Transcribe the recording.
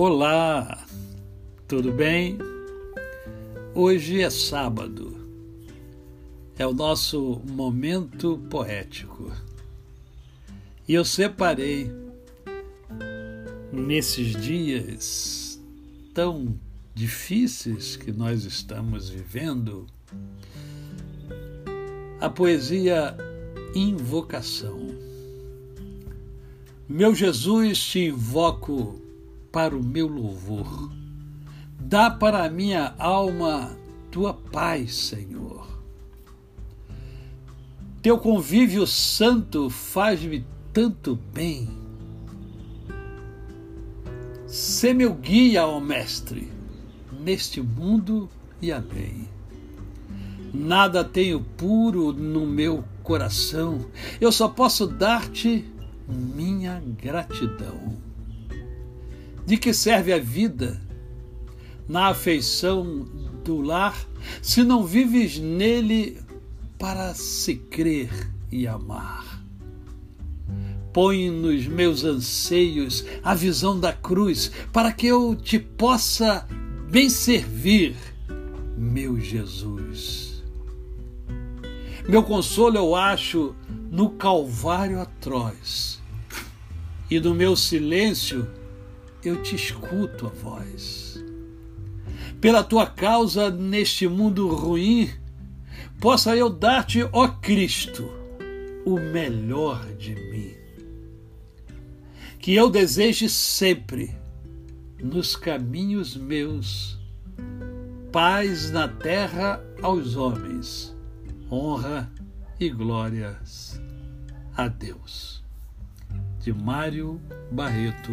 Olá, tudo bem? Hoje é sábado, é o nosso momento poético e eu separei nesses dias tão difíceis que nós estamos vivendo a poesia Invocação. Meu Jesus, te invoco para o meu louvor. Dá para a minha alma tua paz, Senhor. Teu convívio santo faz-me tanto bem. Sê meu guia, ó Mestre, neste mundo e além. Nada tenho puro no meu coração, eu só posso dar-te minha gratidão. De que serve a vida na afeição do lar se não vives nele para se crer e amar? Põe nos meus anseios a visão da cruz para que eu te possa bem servir, meu Jesus. Meu consolo eu acho no Calvário atroz, e no meu silêncio eu te escuto a voz. Pela tua causa neste mundo ruim, possa eu dar-te, ó Cristo, o melhor de mim. Que eu deseje sempre, nos caminhos meus, paz na terra aos homens, honra e glórias a Deus. De Mário Barreto